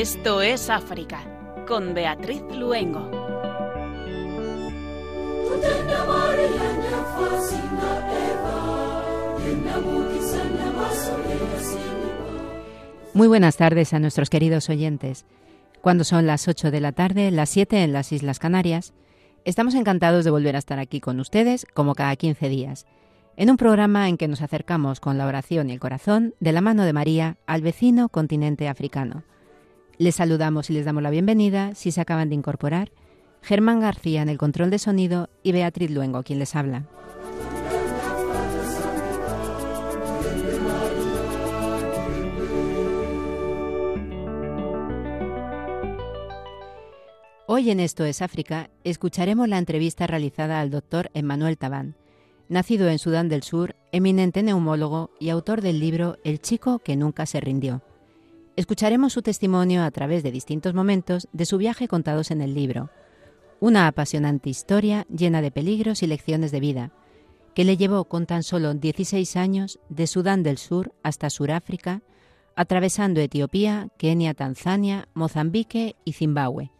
Esto es África, con Beatriz Luengo. Muy buenas tardes a nuestros queridos oyentes. Cuando son las 8 de la tarde, las 7 en las Islas Canarias, estamos encantados de volver a estar aquí con ustedes como cada 15 días, en un programa en que nos acercamos con la oración y el corazón de la mano de María al vecino continente africano. Les saludamos y les damos la bienvenida, si se acaban de incorporar, Germán García en el control de sonido y Beatriz Luengo, quien les habla. Hoy en Esto es África escucharemos la entrevista realizada al doctor Emmanuel Tabán, nacido en Sudán del Sur, eminente neumólogo y autor del libro El chico que nunca se rindió. Escucharemos su testimonio a través de distintos momentos de su viaje contados en el libro, una apasionante historia llena de peligros y lecciones de vida, que le llevó con tan solo 16 años de Sudán del Sur hasta Suráfrica, atravesando Etiopía, Kenia, Tanzania, Mozambique y Zimbabue.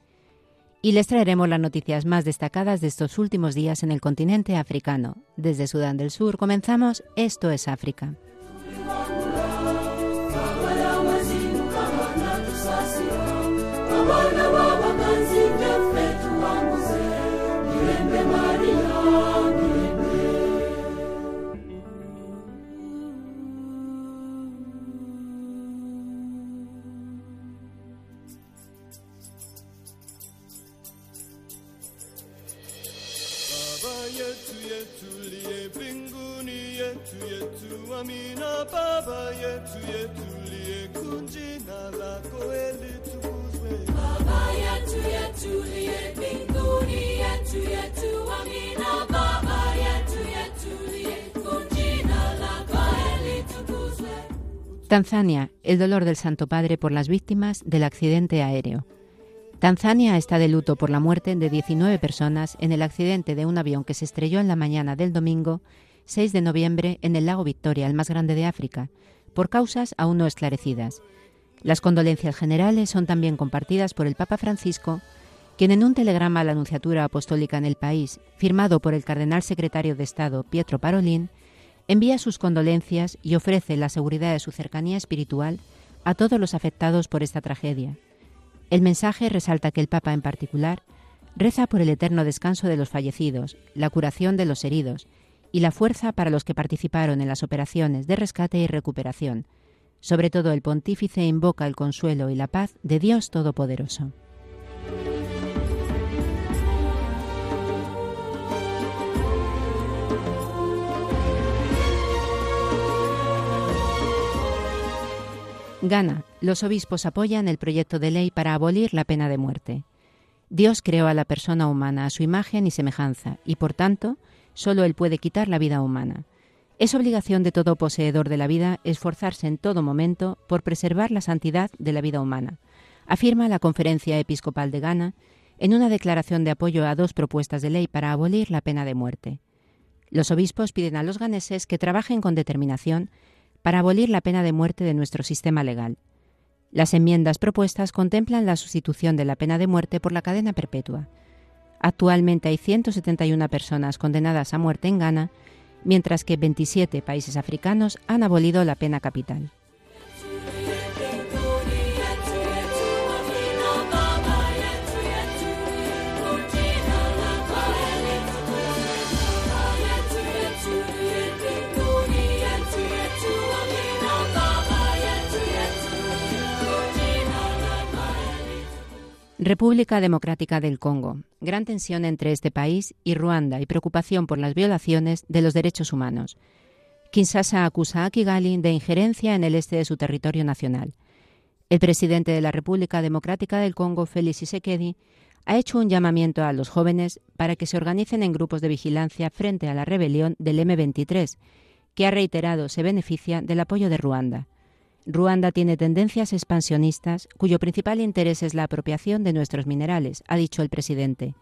Y les traeremos las noticias más destacadas de estos últimos días en el continente africano. Desde Sudán del Sur comenzamos Esto es África. Tanzania, el dolor del Santo Padre por las víctimas del accidente aéreo. Tanzania está de luto por la muerte de 19 personas en el accidente de un avión que se estrelló en la mañana del domingo 6 de noviembre en el lago Victoria, el más grande de África, por causas aún no esclarecidas. Las condolencias generales son también compartidas por el Papa Francisco, quien en un telegrama a la Anunciatura Apostólica en el país, firmado por el cardenal secretario de Estado Pietro Parolin, envía sus condolencias y ofrece la seguridad de su cercanía espiritual a todos los afectados por esta tragedia. El mensaje resalta que el Papa en particular reza por el eterno descanso de los fallecidos, la curación de los heridos y la fuerza para los que participaron en las operaciones de rescate y recuperación. Sobre todo el pontífice invoca el consuelo y la paz de Dios Todopoderoso. Ghana. Los obispos apoyan el proyecto de ley para abolir la pena de muerte. Dios creó a la persona humana a su imagen y semejanza, y por tanto, solo Él puede quitar la vida humana. Es obligación de todo poseedor de la vida esforzarse en todo momento por preservar la santidad de la vida humana, afirma la Conferencia Episcopal de Ghana en una declaración de apoyo a dos propuestas de ley para abolir la pena de muerte. Los obispos piden a los ganeses que trabajen con determinación para abolir la pena de muerte de nuestro sistema legal. Las enmiendas propuestas contemplan la sustitución de la pena de muerte por la cadena perpetua. Actualmente hay 171 personas condenadas a muerte en Ghana, mientras que 27 países africanos han abolido la pena capital. República Democrática del Congo. Gran tensión entre este país y Ruanda y preocupación por las violaciones de los derechos humanos. Kinshasa acusa a Kigali de injerencia en el este de su territorio nacional. El presidente de la República Democrática del Congo, Félix Tshisekedi, ha hecho un llamamiento a los jóvenes para que se organicen en grupos de vigilancia frente a la rebelión del M23, que ha reiterado se beneficia del apoyo de Ruanda. Ruanda tiene tendencias expansionistas cuyo principal interés es la apropiación de nuestros minerales, ha dicho el presidente,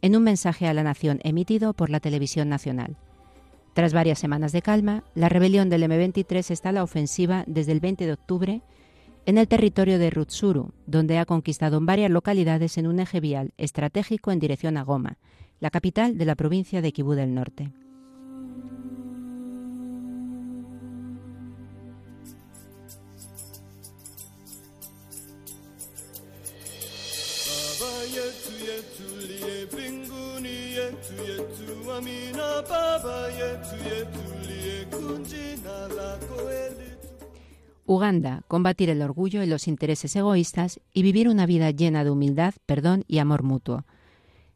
en un mensaje a la nación emitido por la televisión nacional. Tras varias semanas de calma, la rebelión del M23 está a la ofensiva desde el 20 de octubre en el territorio de Rutsuru, donde ha conquistado varias localidades en un eje vial estratégico en dirección a Goma, la capital de la provincia de Kibú del Norte. Uganda, combatir el orgullo y los intereses egoístas y vivir una vida llena de humildad, perdón y amor mutuo.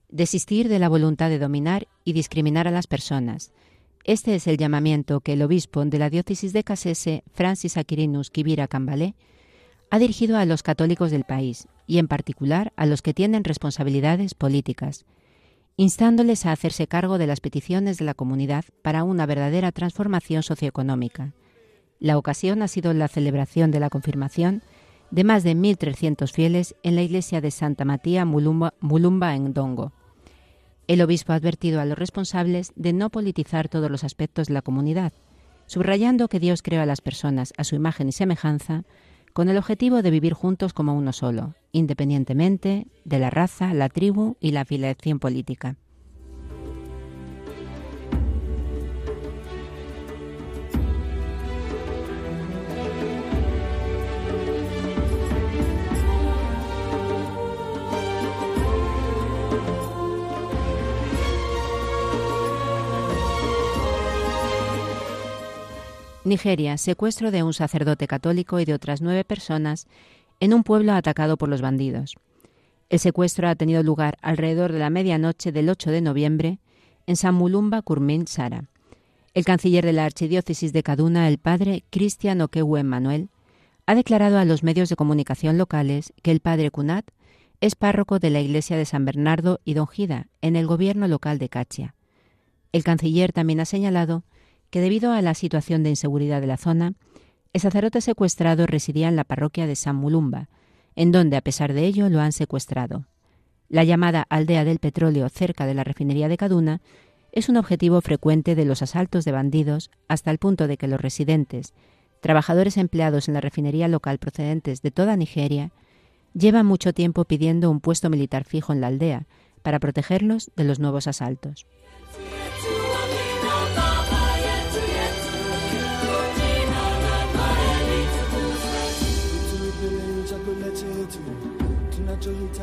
Desistir de la voluntad de dominar y discriminar a las personas. Este es el llamamiento que el obispo de la diócesis de Kasese, Francis Aquirinus Kibira Kambalé, ha dirigido a los católicos del país y en particular a los que tienen responsabilidades políticas, instándoles a hacerse cargo de las peticiones de la comunidad para una verdadera transformación socioeconómica la ocasión ha sido la celebración de la confirmación de más de 1.300 fieles en la iglesia de Santa María Mulumba, en Dongo. El obispo ha advertido a los responsables de no politizar todos los aspectos de la comunidad, subrayando que Dios creó a las personas a su imagen y semejanza con el objetivo de vivir juntos como uno solo, independientemente de la raza, la tribu y la afiliación política. Nigeria, secuestro de un sacerdote católico y de otras nueve personas en un pueblo atacado por los bandidos. El secuestro ha tenido lugar alrededor de la medianoche del 8 de noviembre en Samulumba, Kurmin, Sara. El canciller de la archidiócesis de Kaduna, el padre Cristian Okewe Manuel, ha declarado a los medios de comunicación locales que el padre Kunat es párroco de la iglesia de San Bernardo y Don Gida, en el gobierno local de Cachia. El canciller también ha señalado que debido a la situación de inseguridad de la zona, el sacerdote secuestrado residía en la parroquia de San Mulumba, en donde a pesar de ello lo han secuestrado. La llamada aldea del petróleo cerca de la refinería de Kaduna es un objetivo frecuente de los asaltos de bandidos hasta el punto de que los residentes, trabajadores empleados en la refinería local procedentes de toda Nigeria, llevan mucho tiempo pidiendo un puesto militar fijo en la aldea para protegerlos de los nuevos asaltos.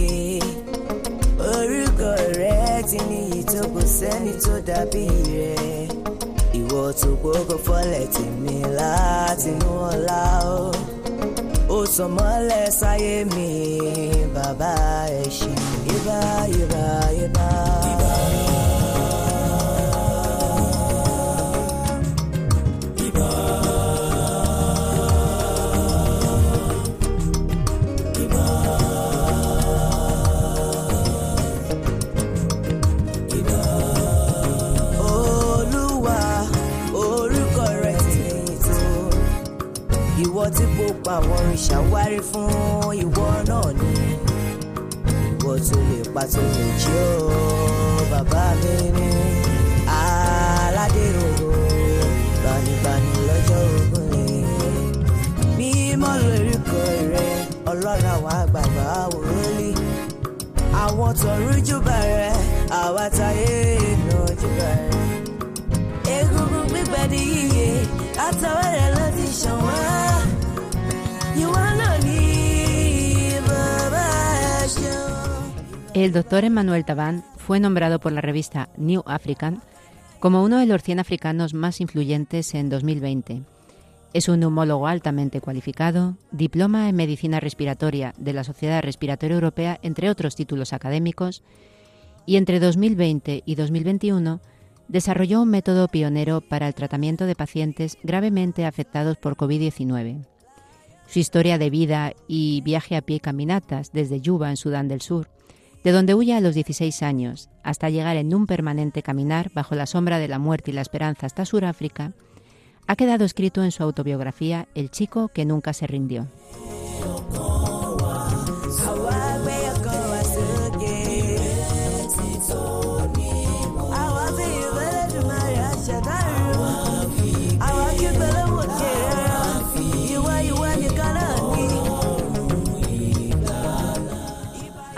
lékè orúkọ rẹ ti níyì tó kò sẹ́ni tó dàbí rẹ. Ìwọ tó gbogbo fọlẹ̀ tèmi látinú ọlá o. Ó sọ mọ́lẹ̀ sáyé mi bàbá ẹ̀ ṣe yébá yébá yébá. Ìwọ tí gbogbo àwọn òrìṣà wárí fún ìwọ náà ni. Ìwọ tó lè pa tó lè jí ó bàbá mi ní aládé ògo gbanigbani lọ́jọ́ ogun ni. Mímọ́ lórúkọ rẹ ọlọ́run àwọn àgbààgbà wòlíì. Àwọn tọ̀rú júbà rẹ àwa táyé inú júbà rẹ. Egungun gbígbẹ ní yíyẹ El doctor Emmanuel Taban fue nombrado por la revista New African como uno de los 100 africanos más influyentes en 2020 Es un neumólogo altamente cualificado, diploma en medicina respiratoria de la Sociedad Respiratoria Europea, entre otros títulos académicos, y entre 2020 y 2021 desarrolló un método pionero para el tratamiento de pacientes gravemente afectados por COVID-19. Su historia de vida y viaje a pie caminatas desde Yuba, en Sudán del Sur, de donde huye a los 16 años, hasta llegar en un permanente caminar bajo la sombra de la muerte y la esperanza hasta Sudáfrica, ha quedado escrito en su autobiografía El chico que nunca se rindió.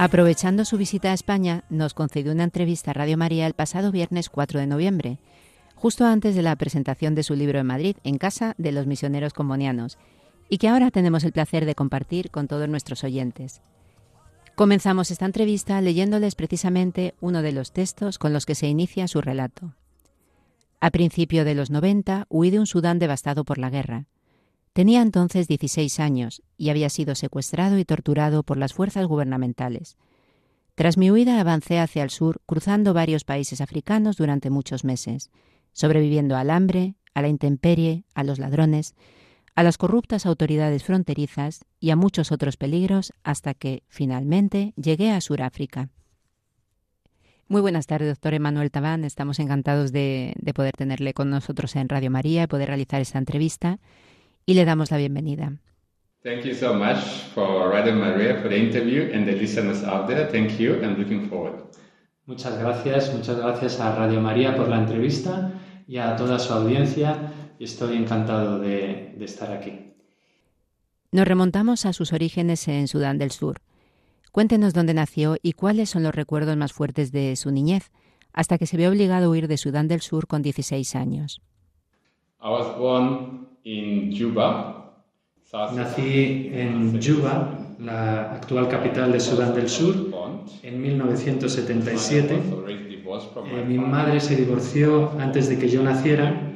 Aprovechando su visita a España, nos concedió una entrevista a Radio María el pasado viernes 4 de noviembre, justo antes de la presentación de su libro en Madrid, en casa de los misioneros combonianos, y que ahora tenemos el placer de compartir con todos nuestros oyentes. Comenzamos esta entrevista leyéndoles precisamente uno de los textos con los que se inicia su relato. A principio de los 90 huí de un Sudán devastado por la guerra. Tenía entonces 16 años y había sido secuestrado y torturado por las fuerzas gubernamentales. Tras mi huida avancé hacia el sur, cruzando varios países africanos durante muchos meses, sobreviviendo al hambre, a la intemperie, a los ladrones, a las corruptas autoridades fronterizas y a muchos otros peligros hasta que, finalmente, llegué a Sudáfrica. Muy buenas tardes, doctor Emanuel Tabán. Estamos encantados de, de, poder tenerle con nosotros en Radio María y poder realizar esta entrevista y le damos la bienvenida. Thank you so much for Radio Maria for the interview and the listeners out there. Thank you and looking forward. Muchas gracias, muchas gracias a Radio María por la entrevista y a toda su audiencia estoy encantado de, de estar aquí. Nos remontamos a sus orígenes en Sudán del Sur. Cuéntenos dónde nació y cuáles son los recuerdos más fuertes de su niñez, hasta que se vio obligado a huir de Sudán del Sur con 16 años. I was born in Juba. Nací en Juba, la actual capital de Sudán del Sur, en 1977. Eh, mi madre se divorció antes de que yo naciera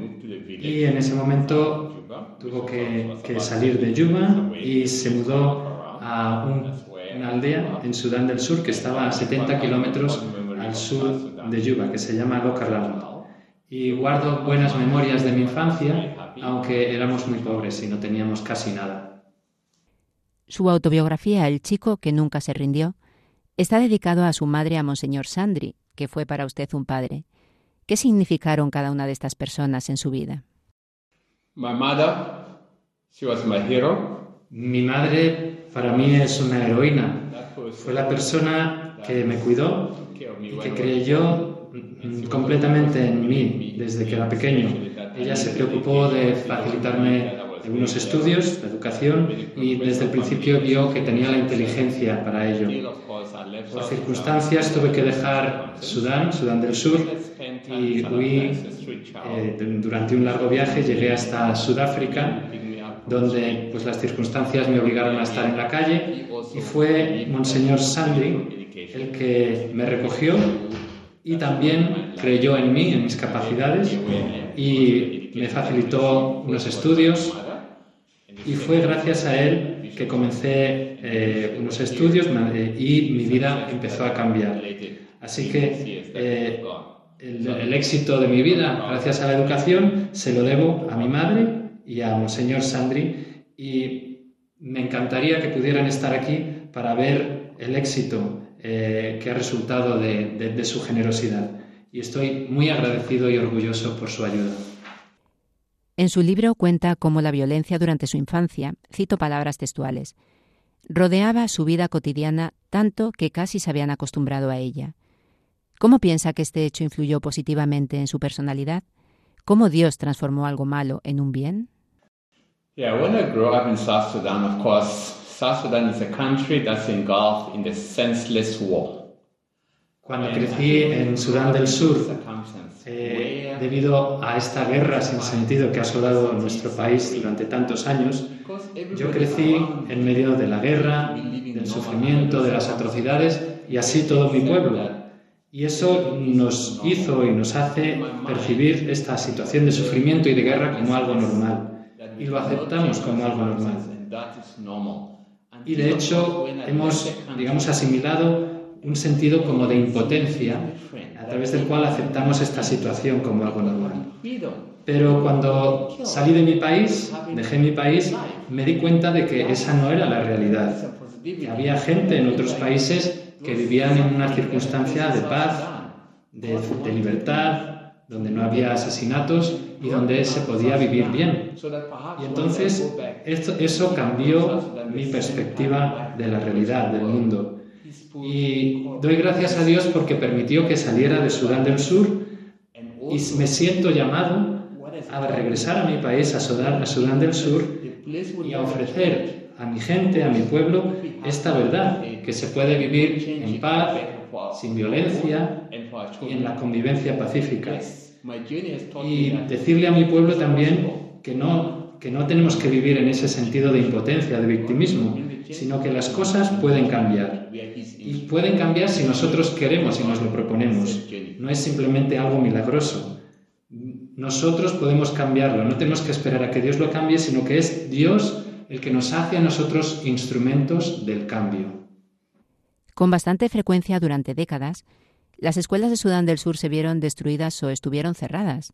y en ese momento tuvo que, que salir de Juba y se mudó a un, una aldea en Sudán del Sur que estaba a 70 kilómetros al sur de Juba, que se llama Lokaland. Y guardo buenas memorias de mi infancia aunque éramos muy pobres y no teníamos casi nada. Su autobiografía El chico que nunca se rindió está dedicado a su madre, a Monseñor Sandri, que fue para usted un padre. ¿Qué significaron cada una de estas personas en su vida? My mother, she was my hero. Mi madre para mí es una heroína. Fue la persona que me cuidó y que creyó completamente en mí desde que era pequeño. Ella se preocupó de facilitarme algunos estudios, de educación, y desde el principio vio que tenía la inteligencia para ello. Por circunstancias tuve que dejar Sudán, Sudán del Sur, y huí eh, durante un largo viaje, llegué hasta Sudáfrica, donde pues, las circunstancias me obligaron a estar en la calle, y fue Monseñor Sandy el que me recogió y también creyó en mí, en mis capacidades y me facilitó unos estudios y fue gracias a él que comencé eh, unos estudios y mi vida empezó a cambiar. Así que eh, el, el, éxito de mi vida, gracias a la educación, se lo debo a mi madre y a Monseñor Sandri y me encantaría que pudieran estar aquí para ver el éxito eh, que ha resultado de, de, de su generosidad. Y estoy muy agradecido y orgulloso por su ayuda. En su libro cuenta cómo la violencia durante su infancia, cito palabras textuales, rodeaba su vida cotidiana tanto que casi se habían acostumbrado a ella. ¿Cómo piensa que este hecho influyó positivamente en su personalidad? ¿Cómo Dios transformó algo malo en un bien? Yeah, when I grew up in South Sudan, of course, South Sudan is a country that's engulfed in the senseless war. Cuando crecí en Sudán del Sur, eh, debido a esta guerra sin sentido que ha asolado nuestro país durante tantos años, yo crecí en medio de la guerra, del sufrimiento, de las atrocidades y así todo mi pueblo. Y eso nos hizo y nos hace percibir esta situación de sufrimiento y de guerra como algo normal. y lo aceptamos como algo normal. Y de hecho hemos, digamos, asimilado un sentido como de impotencia a través del cual aceptamos esta situación como algo normal. Pero cuando salí de mi país, dejé mi país, me di cuenta de que esa no era la realidad. Que había gente en otros países que vivían en una circunstancia de paz, de, de libertad, donde no había asesinatos y donde se podía vivir bien. Y entonces eso cambió mi perspectiva de la realidad, del mundo. Y doy gracias a Dios porque permitió que saliera de Sudán del Sur y me siento llamado a regresar a mi país, a Sudán, a Sudán del Sur, y a ofrecer a mi gente, a mi pueblo, esta verdad, que se puede vivir en paz, sin violencia y en la convivencia pacífica. Y decirle a mi pueblo también que no, que no tenemos que vivir en ese sentido de impotencia, de victimismo, sino que las cosas pueden cambiar. Y pueden cambiar si nosotros queremos y nos lo proponemos. No es simplemente algo milagroso. Nosotros podemos cambiarlo, no tenemos que esperar a que Dios lo cambie, sino que es Dios el que nos hace a nosotros instrumentos del cambio. Con bastante frecuencia durante décadas, las escuelas de Sudán del Sur se vieron destruidas o estuvieron cerradas,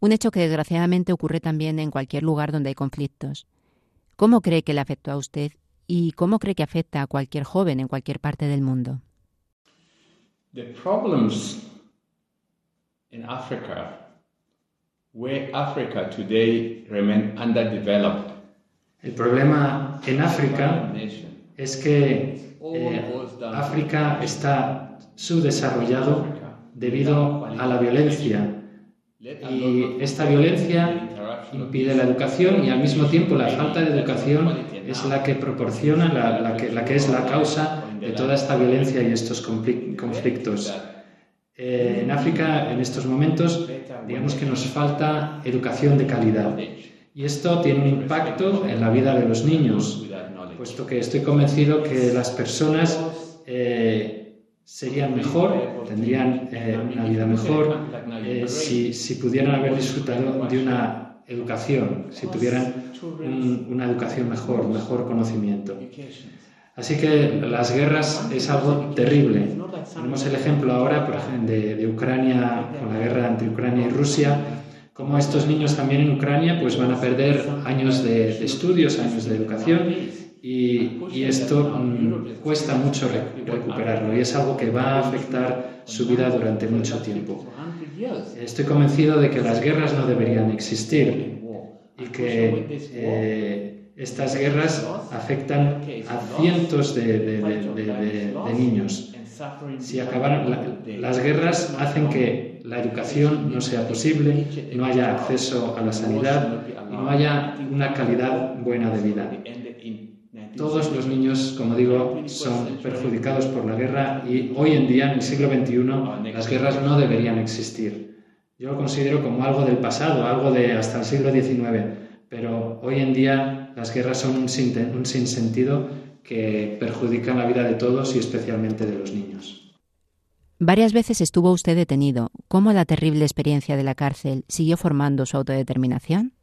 un hecho que desgraciadamente ocurre también en cualquier lugar donde hay conflictos. ¿Cómo cree que le afectó a usted y cómo cree que afecta a cualquier joven en cualquier parte del mundo? The problems in Africa, where Africa today remain underdeveloped. El problema en África es que eh, África está subdesarrollado debido a la violencia. Y esta violencia impide la educación y al mismo tiempo la falta de educación es la que proporciona, la, que, la que, es la causa de toda esta violencia y estos conflictos. Eh, en África, en estos momentos, digamos que nos falta educación de calidad. Y esto tiene un impacto en la vida de los niños puesto que estoy convencido que las personas eh, serían mejor, tendrían eh, una vida mejor eh, si, pudieran haber disfrutado de una educación, si tuvieran una educación mejor, mejor conocimiento. Así que las guerras es algo terrible. Tenemos el ejemplo ahora de Ucrania, con la guerra entre Ucrania y Rusia, como estos niños también en Ucrania pues van a perder años de, estudios, años de educación y, esto mm, cuesta mucho recuperarlo y es algo que va a afectar su vida durante mucho tiempo. Estoy convencido de que las guerras no deberían existir y que eh, estas guerras afectan a cientos de, niños. Si acabaran, las guerras hacen que la educación no sea posible, no haya acceso a la sanidad no haya una calidad buena de vida. Todos los niños, como digo, son perjudicados por la guerra y hoy en día, en el siglo XXI, las guerras no deberían existir. Yo lo considero como algo del pasado, algo de hasta el siglo XIX, pero hoy en día las guerras son un, un sinsentido que perjudican la vida de todos y especialmente de los niños. Varias veces estuvo usted detenido. ¿Cómo la terrible experiencia de la cárcel siguió formando su autodeterminación?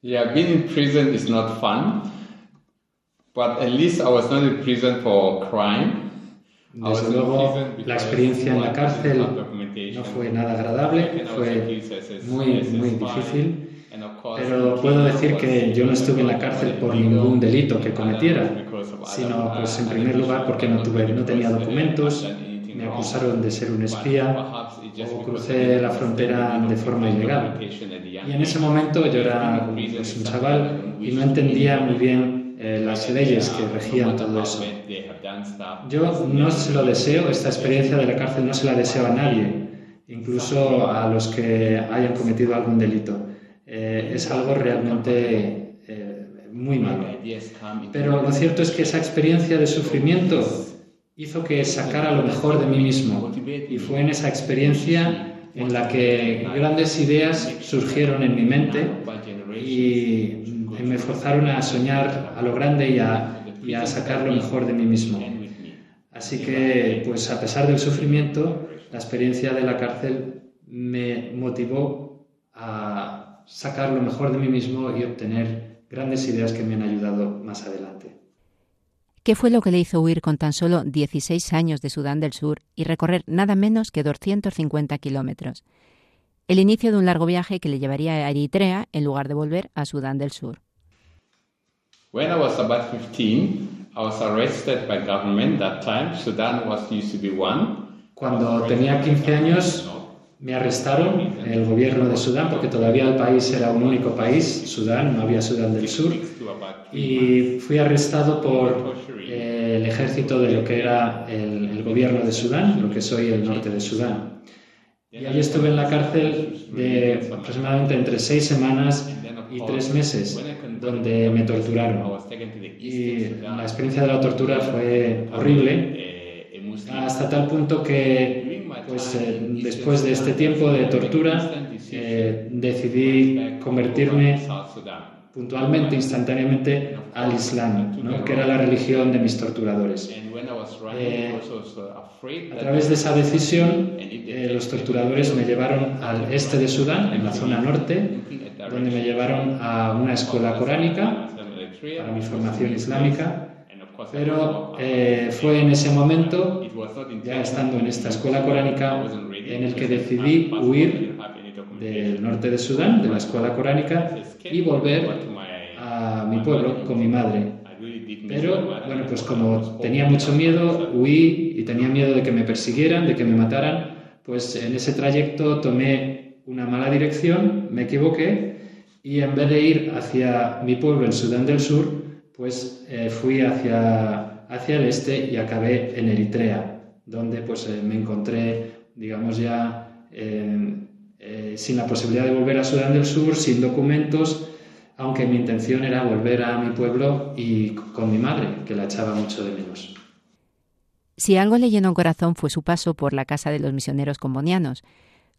Yeah, being in prison is not fun. But at least I was not in prison for crime. Desde luego, la experiencia en la cárcel no fue nada agradable, fue muy, muy difícil. Pero puedo decir que yo no estuve en la cárcel por ningún delito que cometiera, sino pues en primer lugar porque no, tuve, no tenía documentos, me acusaron de ser un espía o crucé la frontera de forma ilegal. Y en ese momento yo era pues, un chaval y no entendía muy bien eh, las leyes que regían todo eso. Yo no se lo deseo, esta experiencia de la cárcel no se la deseo a nadie, incluso a los que hayan cometido algún delito. Eh, es algo realmente eh, muy malo. Pero lo cierto es que esa experiencia de sufrimiento hizo que sacara lo mejor de mí mismo y fue en esa experiencia en la que grandes ideas surgieron en mi mente y me forzaron a soñar a lo grande y a, y sacar lo mejor de mí mismo. Así que, pues a pesar del sufrimiento, la experiencia de la cárcel me motivó a, sacar lo mejor de mí mismo y obtener grandes ideas que me han ayudado más adelante. ¿Qué fue lo que le hizo huir con tan solo 16 años de Sudán del Sur y recorrer nada menos que 250 kilómetros? El inicio de un largo viaje que le llevaría a Eritrea en lugar de volver a Sudán del Sur. When I was about 15, I was arrested by government. That time, Sudan was used to be one. Cuando tenía 15 años, me arrestaron el gobierno de Sudán porque todavía el país era un único país, Sudán, no había Sudán del Sur, y fui arrestado por eh, el ejército de lo que era el, el, gobierno de Sudán, lo que soy el norte de Sudán. Y ahí estuve en la cárcel de aproximadamente entre seis semanas y tres meses, donde me torturaron. Y la experiencia de la tortura fue horrible, hasta tal punto que pues, eh, después de este tiempo de tortura eh, decidí convertirme puntualmente, instantáneamente, al Islam, que era la religión de mis torturadores. Eh, a través de esa decisión, los torturadores me llevaron al este de Sudán, en la zona norte, donde me llevaron a una escuela coránica para mi formación islámica. Pero eh, fue en ese momento, ya estando en esta escuela coránica, en el que decidí huir del norte de Sudán, de la escuela coránica, y volver a mi pueblo con mi madre. Pero, bueno, pues como tenía mucho miedo, huí y tenía miedo de que me persiguieran, de que me mataran, pues en ese trayecto tomé una mala dirección, me equivoqué y en vez de ir hacia mi pueblo en Sudán del Sur, pues eh, fui hacia, hacia el este y acabé en Eritrea, donde pues eh, me encontré, digamos ya, eh, sin la posibilidad de volver a Sudán del Sur, sin documentos, aunque mi intención era volver a mi pueblo y con mi madre, que la echaba mucho de menos. Si algo le llenó el corazón fue su paso por la casa de los misioneros combonianos,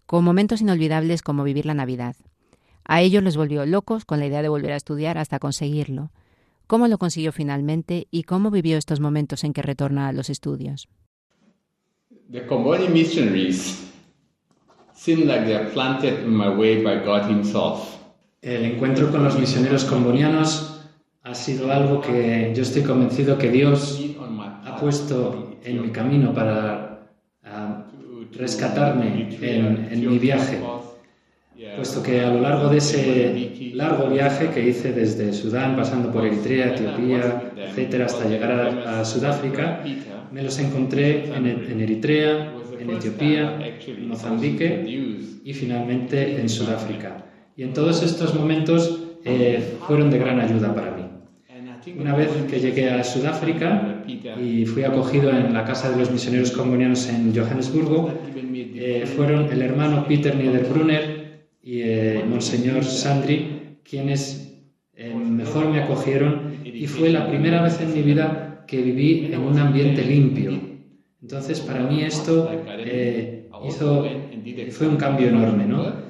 con momentos inolvidables como vivir la Navidad. A ellos les volvió locos con la idea de volver a estudiar hasta conseguirlo. ¿Cómo lo consiguió finalmente y cómo vivió estos momentos en que retorna a los estudios? The Comboni missionaries seem like they are planted in my way by God Himself. El encuentro con los misioneros combonianos ha sido algo que yo estoy convencido que Dios ha puesto en mi camino para rescatarme en, en mi viaje, puesto que a lo largo de ese largo viaje que hice desde Sudán, pasando por Eritrea, Etiopía, etcétera, hasta llegar a, a Sudáfrica, me los encontré en, en Eritrea, en Etiopía, Mozambique y finalmente en Sudáfrica. Y en todos estos momentos eh, fueron de gran ayuda para mí. Una vez que llegué a Sudáfrica y fui acogido en la casa de los misioneros combonianos en Johannesburgo, eh, fueron el hermano Peter Niederbrunner y eh, Monseñor Sandri quienes mejor me acogieron y fue la primera vez en mi vida que viví en un ambiente limpio. Entonces, para mí esto hizo, fue un cambio enorme, ¿no?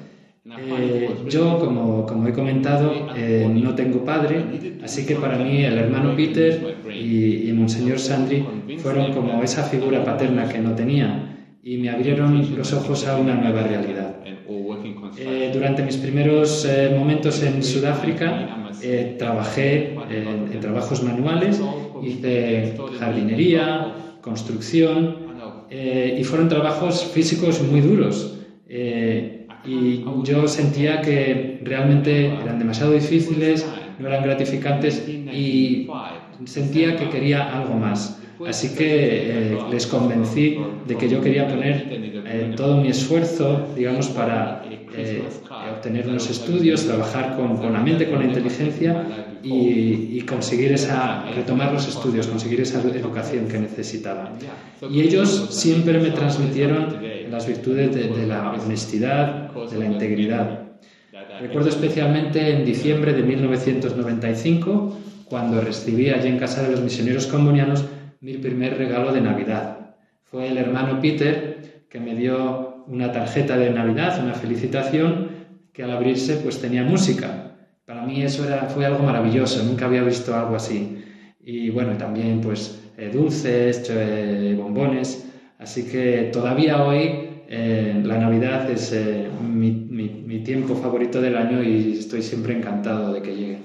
Eh, yo, como, como, he comentado, eh, no tengo padre, así que para mí el hermano Peter y, y Monseñor Sandri fueron como esa figura paterna que no tenía y me abrieron los ojos a una nueva realidad. Eh, durante mis primeros momentos en Sudáfrica trabajé en trabajos manuales, hice jardinería, construcción y fueron trabajos físicos muy duros y yo sentía que realmente eran demasiado difíciles, no eran gratificantes y sentía que quería algo más. Así que eh, les convencí de que yo quería poner eh, todo mi esfuerzo, digamos, para eh, obtener unos estudios, trabajar con, con, la mente, con la inteligencia y, y, conseguir esa, retomar los estudios, conseguir esa educación que necesitaba. Y ellos siempre me transmitieron las virtudes de, la honestidad, de la integridad. Recuerdo especialmente en diciembre de 1995, cuando recibí allí en casa de los misioneros combonianos mi primer regalo de Navidad. Fue el hermano Peter que me dio una tarjeta de Navidad, una felicitación, que al abrirse pues tenía música. Para mí eso era, fue algo maravilloso, nunca había visto algo así. Y bueno, también pues eh, dulces, eh, bombones. Así que todavía hoy eh, la Navidad es eh, mi, mi tiempo favorito del año y estoy siempre encantado de que llegue.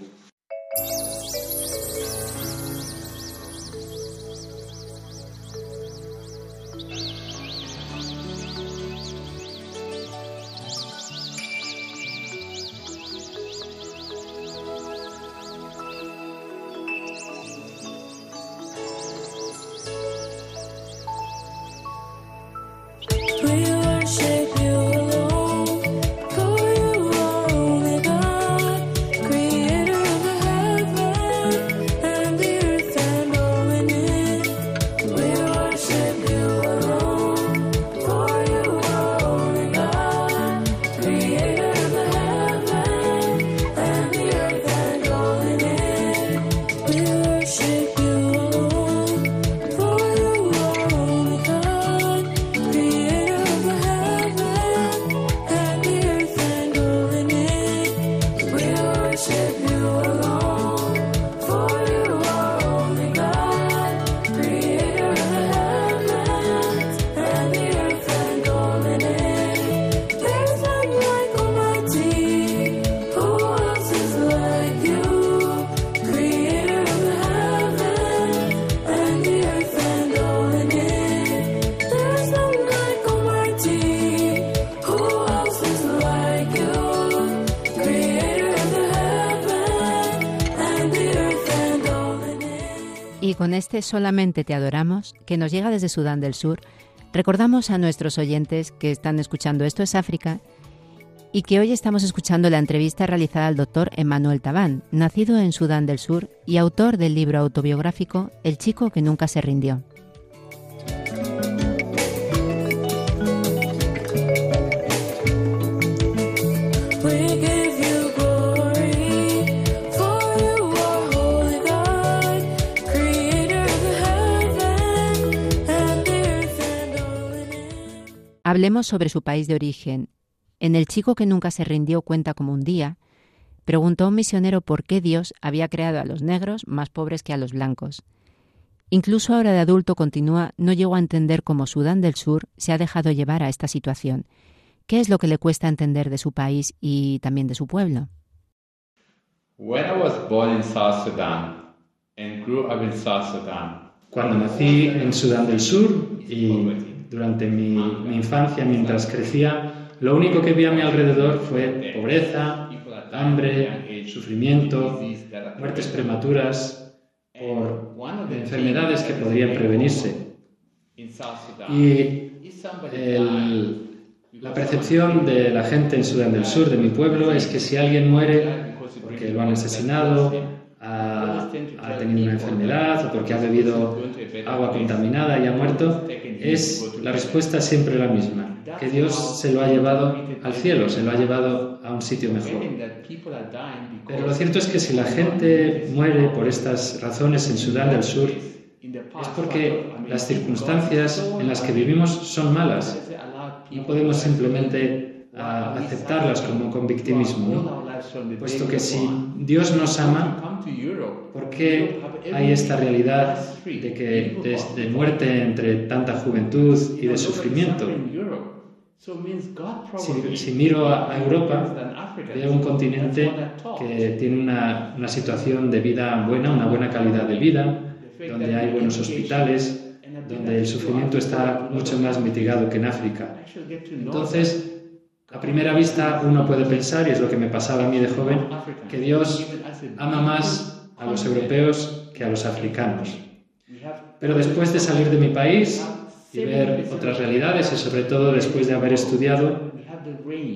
Con este Solamente te adoramos, que nos llega desde Sudán del Sur, recordamos a nuestros oyentes que están escuchando Esto es África y que hoy estamos escuchando la entrevista realizada al doctor Emmanuel Tabán, nacido en Sudán del Sur y autor del libro autobiográfico El chico que nunca se rindió. Hablemos sobre su país de origen. En El chico que nunca se rindió cuenta como un día, preguntó a un misionero por qué Dios había creado a los negros más pobres que a los blancos. Incluso ahora de adulto continúa, no llegó a entender cómo Sudán del Sur se ha dejado llevar a esta situación. ¿Qué es lo que le cuesta entender de su país y también de su pueblo? Cuando nací en Sudán del Sur y durante mi, infancia, mientras crecía, lo único que vi a mi alrededor fue pobreza, hambre, sufrimiento, muertes prematuras por enfermedades que podrían prevenirse. Y la percepción de la gente en Sudán del Sur, de mi pueblo, es que si alguien muere porque lo han asesinado, ha, ha tenido una enfermedad o porque ha bebido agua contaminada y ha muerto, es la respuesta siempre la misma, que Dios se lo ha llevado al cielo, se lo ha llevado a un sitio mejor. Pero lo cierto es que si la gente muere por estas razones en Sudán del Sur, es porque las circunstancias en las que vivimos son malas. No podemos simplemente ah, aceptarlas como con victimismo, puesto que si Dios nos ama, ¿por qué hay esta realidad de, que, de, muerte entre tanta juventud y de sufrimiento. Si, miro a, Europa, veo un continente que tiene una, una situación de vida buena, una buena calidad de vida, donde hay buenos hospitales, donde el sufrimiento está mucho más mitigado que en África. Entonces, a primera vista uno puede pensar, y es lo que me pasaba a mí de joven, que Dios ama más a los europeos que a los africanos. Pero después de salir de mi país y ver otras realidades y sobre todo después de haber estudiado,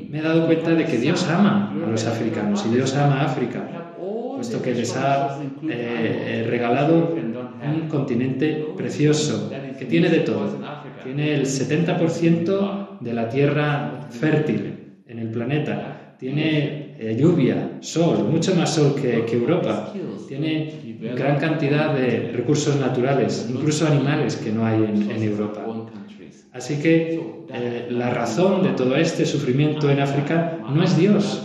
me he dado cuenta de que Dios ama a los africanos y Dios ama a África, puesto que les ha eh, regalado un continente precioso que tiene de todo. Tiene el 70% de la tierra fértil en el planeta. Tiene eh, lluvia, sol, mucho más sol que, que Europa. Tiene gran cantidad de recursos naturales, incluso animales que no hay en, Europa. Así que eh, la razón de todo este sufrimiento en África no es Dios,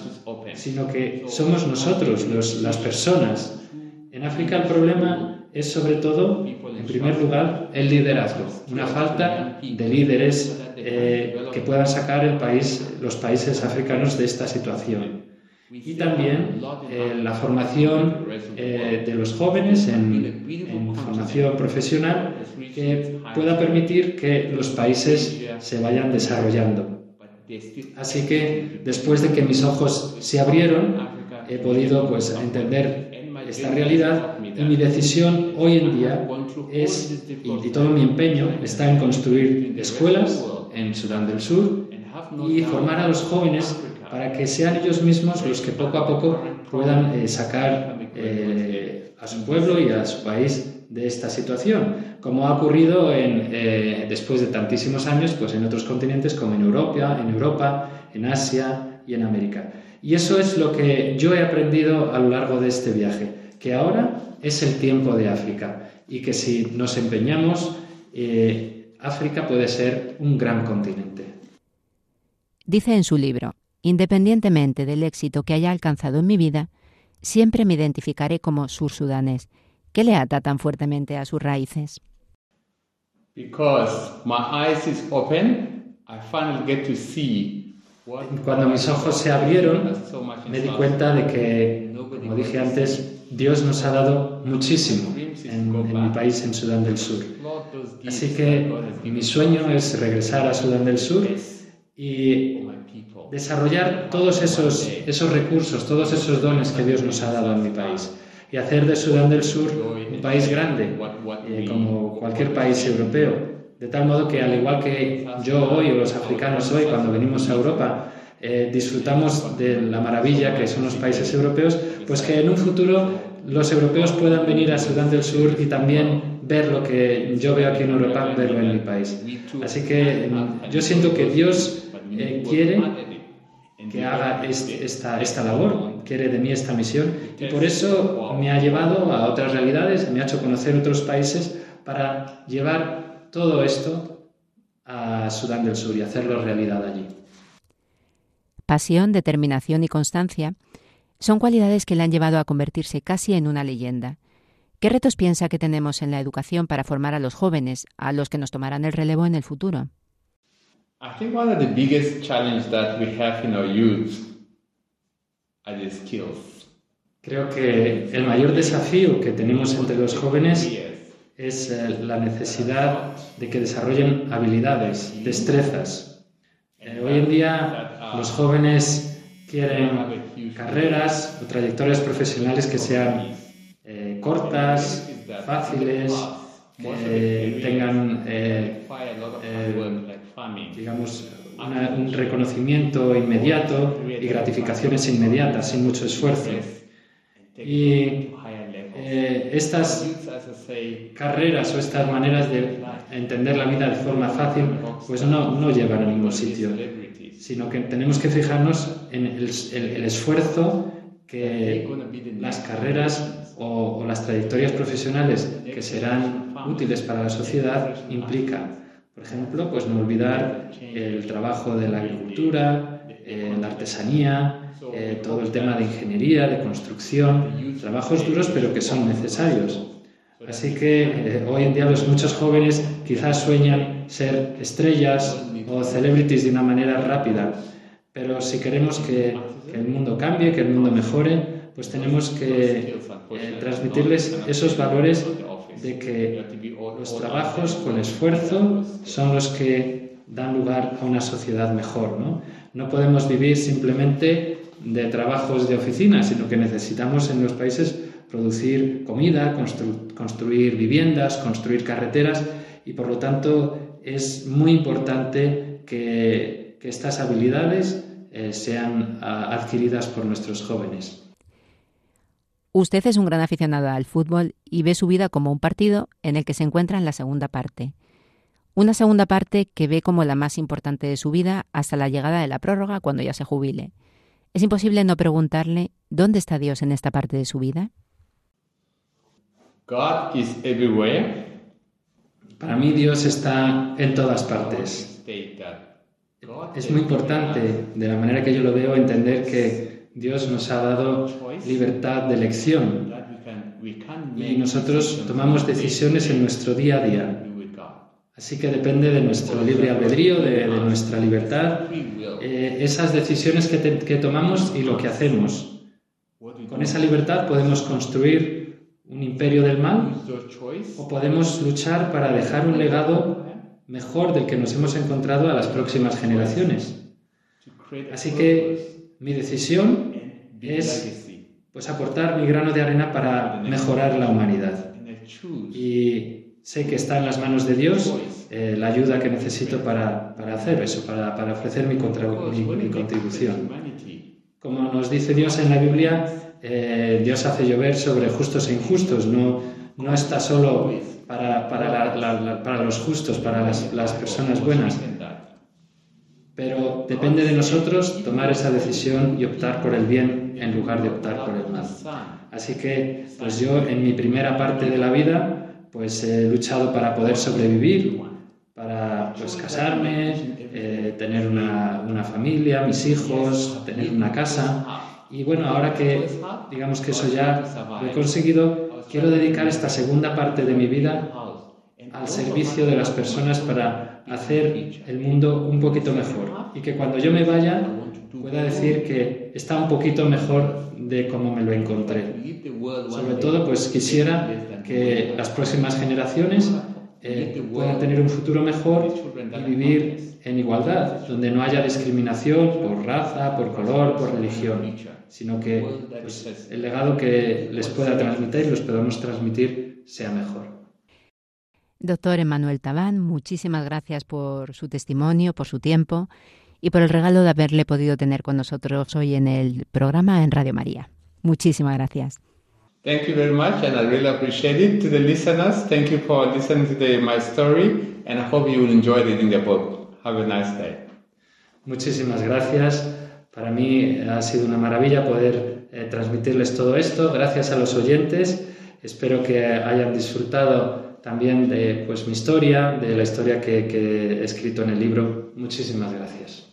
sino que somos nosotros, las personas. En África el problema es sobre todo, en primer lugar, el liderazgo, una falta de líderes eh, que puedan sacar el país, los países africanos de esta situación. Y también eh, la formación eh, de los jóvenes en, en formación profesional que pueda permitir que los países se vayan desarrollando. Así que después de que mis ojos se abrieron, he podido pues entender esta realidad y mi decisión hoy en día es, y todo mi empeño está en construir escuelas en Sudán del Sur y formar a los jóvenes para que sean ellos mismos los que poco a poco puedan eh, sacar eh, a su pueblo y a su país de esta situación, como ha ocurrido en, eh, después de tantísimos años pues en otros continentes como en Europa, en Europa, en Asia y en América. Y eso es lo que yo he aprendido a lo largo de este viaje, que ahora es el tiempo de África y que si nos empeñamos, eh, África puede ser un gran continente. Dice en su libro, independientemente del éxito que haya alcanzado en mi vida, siempre me identificaré como sursudanés ¿Qué le ata tan fuertemente a sus raíces? Cuando mis ojos se abrieron, me di cuenta de que, como dije antes, Dios nos ha dado muchísimo en, mi país, en Sudán del Sur. Así que mi sueño es regresar a Sudán del Sur y desarrollar todos esos, esos recursos, todos esos dones que Dios nos ha dado en mi país y hacer de Sudán del Sur un país grande, eh, como cualquier país europeo. De tal modo que, al igual que yo hoy o los africanos hoy, cuando venimos a Europa, eh, disfrutamos de la maravilla que son los países europeos, pues que en un futuro los europeos puedan venir a Sudán del Sur y también ver lo que yo veo aquí en Europa, verlo en mi país. Así que mm, yo siento que Dios eh, quiere que haga esta, esta labor, quiere de mí esta misión y por eso me ha llevado a otras realidades, me ha hecho conocer otros países para llevar todo esto a Sudán del Sur y hacerlo realidad allí. Pasión, determinación y constancia son cualidades que le han llevado a convertirse casi en una leyenda. ¿Qué retos piensa que tenemos en la educación para formar a los jóvenes, a los que nos tomarán el relevo en el futuro? I think one of the biggest challenges that we have in our youth are the skills. Creo que el mayor desafío que tenemos entre los jóvenes es eh, la necesidad de que desarrollen habilidades, destrezas. Eh, hoy en día los jóvenes quieren carreras o trayectorias profesionales que sean eh, cortas, fáciles, que tengan digamos, un reconocimiento inmediato y gratificaciones inmediatas, sin mucho esfuerzo. Y eh, estas carreras o estas maneras de entender la vida de forma fácil, pues no, no llevan a ningún sitio, sino que tenemos que fijarnos en el, esfuerzo que las carreras o, las trayectorias profesionales que serán útiles para la sociedad implican. Por ejemplo, pues no olvidar el trabajo de la agricultura, eh, la artesanía, eh, todo el tema de ingeniería, de construcción, trabajos duros pero que son necesarios. Así que eh, hoy en día los muchos jóvenes quizás sueñan ser estrellas o celebrities de una manera rápida, pero si queremos que, que el mundo cambie, que el mundo mejore, pues tenemos que transmitirles esos valores de que los trabajos con esfuerzo son los que dan lugar a una sociedad mejor. ¿no? no podemos vivir simplemente de trabajos de oficina, sino que necesitamos en los países producir comida, construir viviendas, construir carreteras y por lo tanto es muy importante que, estas habilidades eh, sean adquiridas por nuestros jóvenes. Usted es un gran aficionado al fútbol y ve su vida como un partido en el que se encuentra en la segunda parte. Una segunda parte que ve como la más importante de su vida hasta la llegada de la prórroga cuando ya se jubile. Es imposible no preguntarle dónde está Dios en esta parte de su vida. God is everywhere. Para mí Dios está en todas partes. Es muy importante, de la manera que yo lo veo, entender que Dios nos ha dado libertad de elección, y nosotros tomamos decisiones en nuestro día a día. Así que depende de nuestro libre albedrío, de, nuestra libertad, eh, esas decisiones que, que tomamos y lo que hacemos. Con esa libertad podemos construir un imperio del mal o podemos luchar para dejar un legado mejor del que nos hemos encontrado a las próximas generaciones. Así que mi decisión es pues aportar mi grano de arena para mejorar la humanidad. Y sé que está en las manos de Dios eh, la ayuda que necesito para, para hacer eso, para, para ofrecer mi, mi, contribución. Como nos dice Dios en la Biblia, eh, Dios hace llover sobre justos e injustos, no, no está solo para, para, los justos, para las, las personas buenas, pero depende de nosotros tomar esa decisión y optar por el bien en lugar de optar por el mal. Así que, pues yo en mi primera parte de la vida, pues he luchado para poder sobrevivir, para pues casarme, eh, tener una, una familia, mis hijos, tener una casa. Y bueno, ahora que digamos que eso ya lo he conseguido, quiero dedicar esta segunda parte de mi vida al servicio de las personas para hacer el mundo un poquito mejor y que cuando yo me vaya pueda decir que está un poquito mejor de cómo me lo encontré. Sobre todo, pues quisiera que las próximas generaciones eh, puedan tener un futuro mejor y vivir en igualdad, donde no haya discriminación por raza, por color, por religión, sino que pues, el legado que les pueda transmitir, los podamos transmitir, sea mejor. Doctor Emanuel Tabán, muchísimas gracias por su testimonio, por su tiempo y por el regalo de haberle podido tener con nosotros hoy en el programa en Radio María. Muchísimas gracias. Thank you very much, and I really appreciate it. To the listeners, thank you for listening to the, my story, and I hope you will enjoy reading the book. Have a nice day. Muchísimas gracias. Para mí ha sido una maravilla poder eh, transmitirles todo esto. Gracias a los oyentes. Espero que hayan disfrutado también de pues, mi historia, de la historia que, que he escrito en el libro. Muchísimas gracias.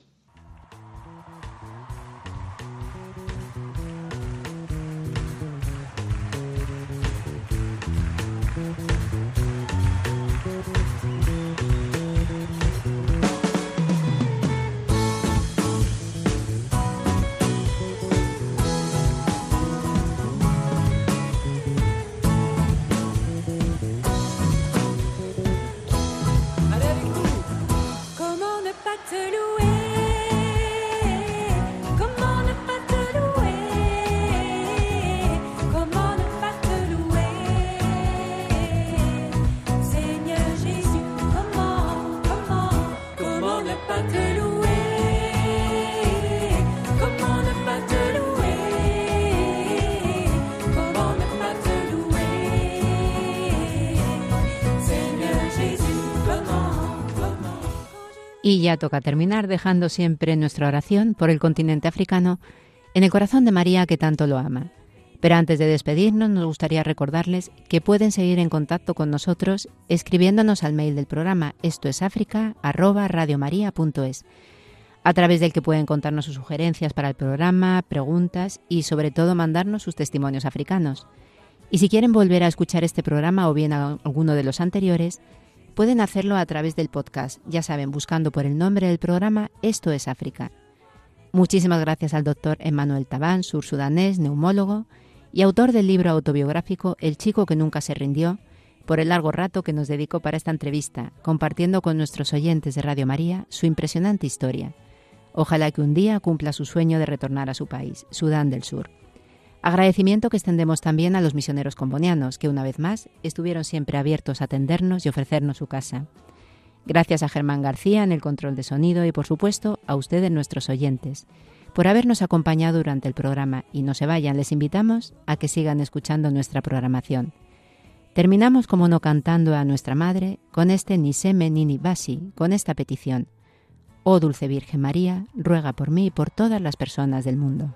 Y ya toca terminar dejando siempre nuestra oración por el continente africano en el corazón de María que tanto lo ama. Pero antes de despedirnos nos gustaría recordarles que pueden seguir en contacto con nosotros escribiéndonos al mail del programa esto es África a través del que pueden contarnos sus sugerencias para el programa, preguntas y sobre todo mandarnos sus testimonios africanos. Y si quieren volver a escuchar este programa o bien alguno de los anteriores, Pueden hacerlo a través del podcast, ya saben, buscando por el nombre del programa Esto es África. Muchísimas gracias al doctor Emmanuel Tabán, sur-sudanés, neumólogo y autor del libro autobiográfico El chico que nunca se rindió, por el largo rato que nos dedicó para esta entrevista, compartiendo con nuestros oyentes de Radio María su impresionante historia. Ojalá que un día cumpla su sueño de retornar a su país, Sudán del Sur. Agradecimiento que extendemos también a los misioneros combonianos, que una vez más estuvieron siempre abiertos a atendernos y ofrecernos su casa. Gracias a Germán García en el control de sonido y por supuesto a ustedes nuestros oyentes por habernos acompañado durante el programa y no se vayan, les invitamos a que sigan escuchando nuestra programación. Terminamos como no cantando a nuestra Madre con este Niseme Nini Basi, con esta petición. Oh Dulce Virgen María, ruega por mí y por todas las personas del mundo.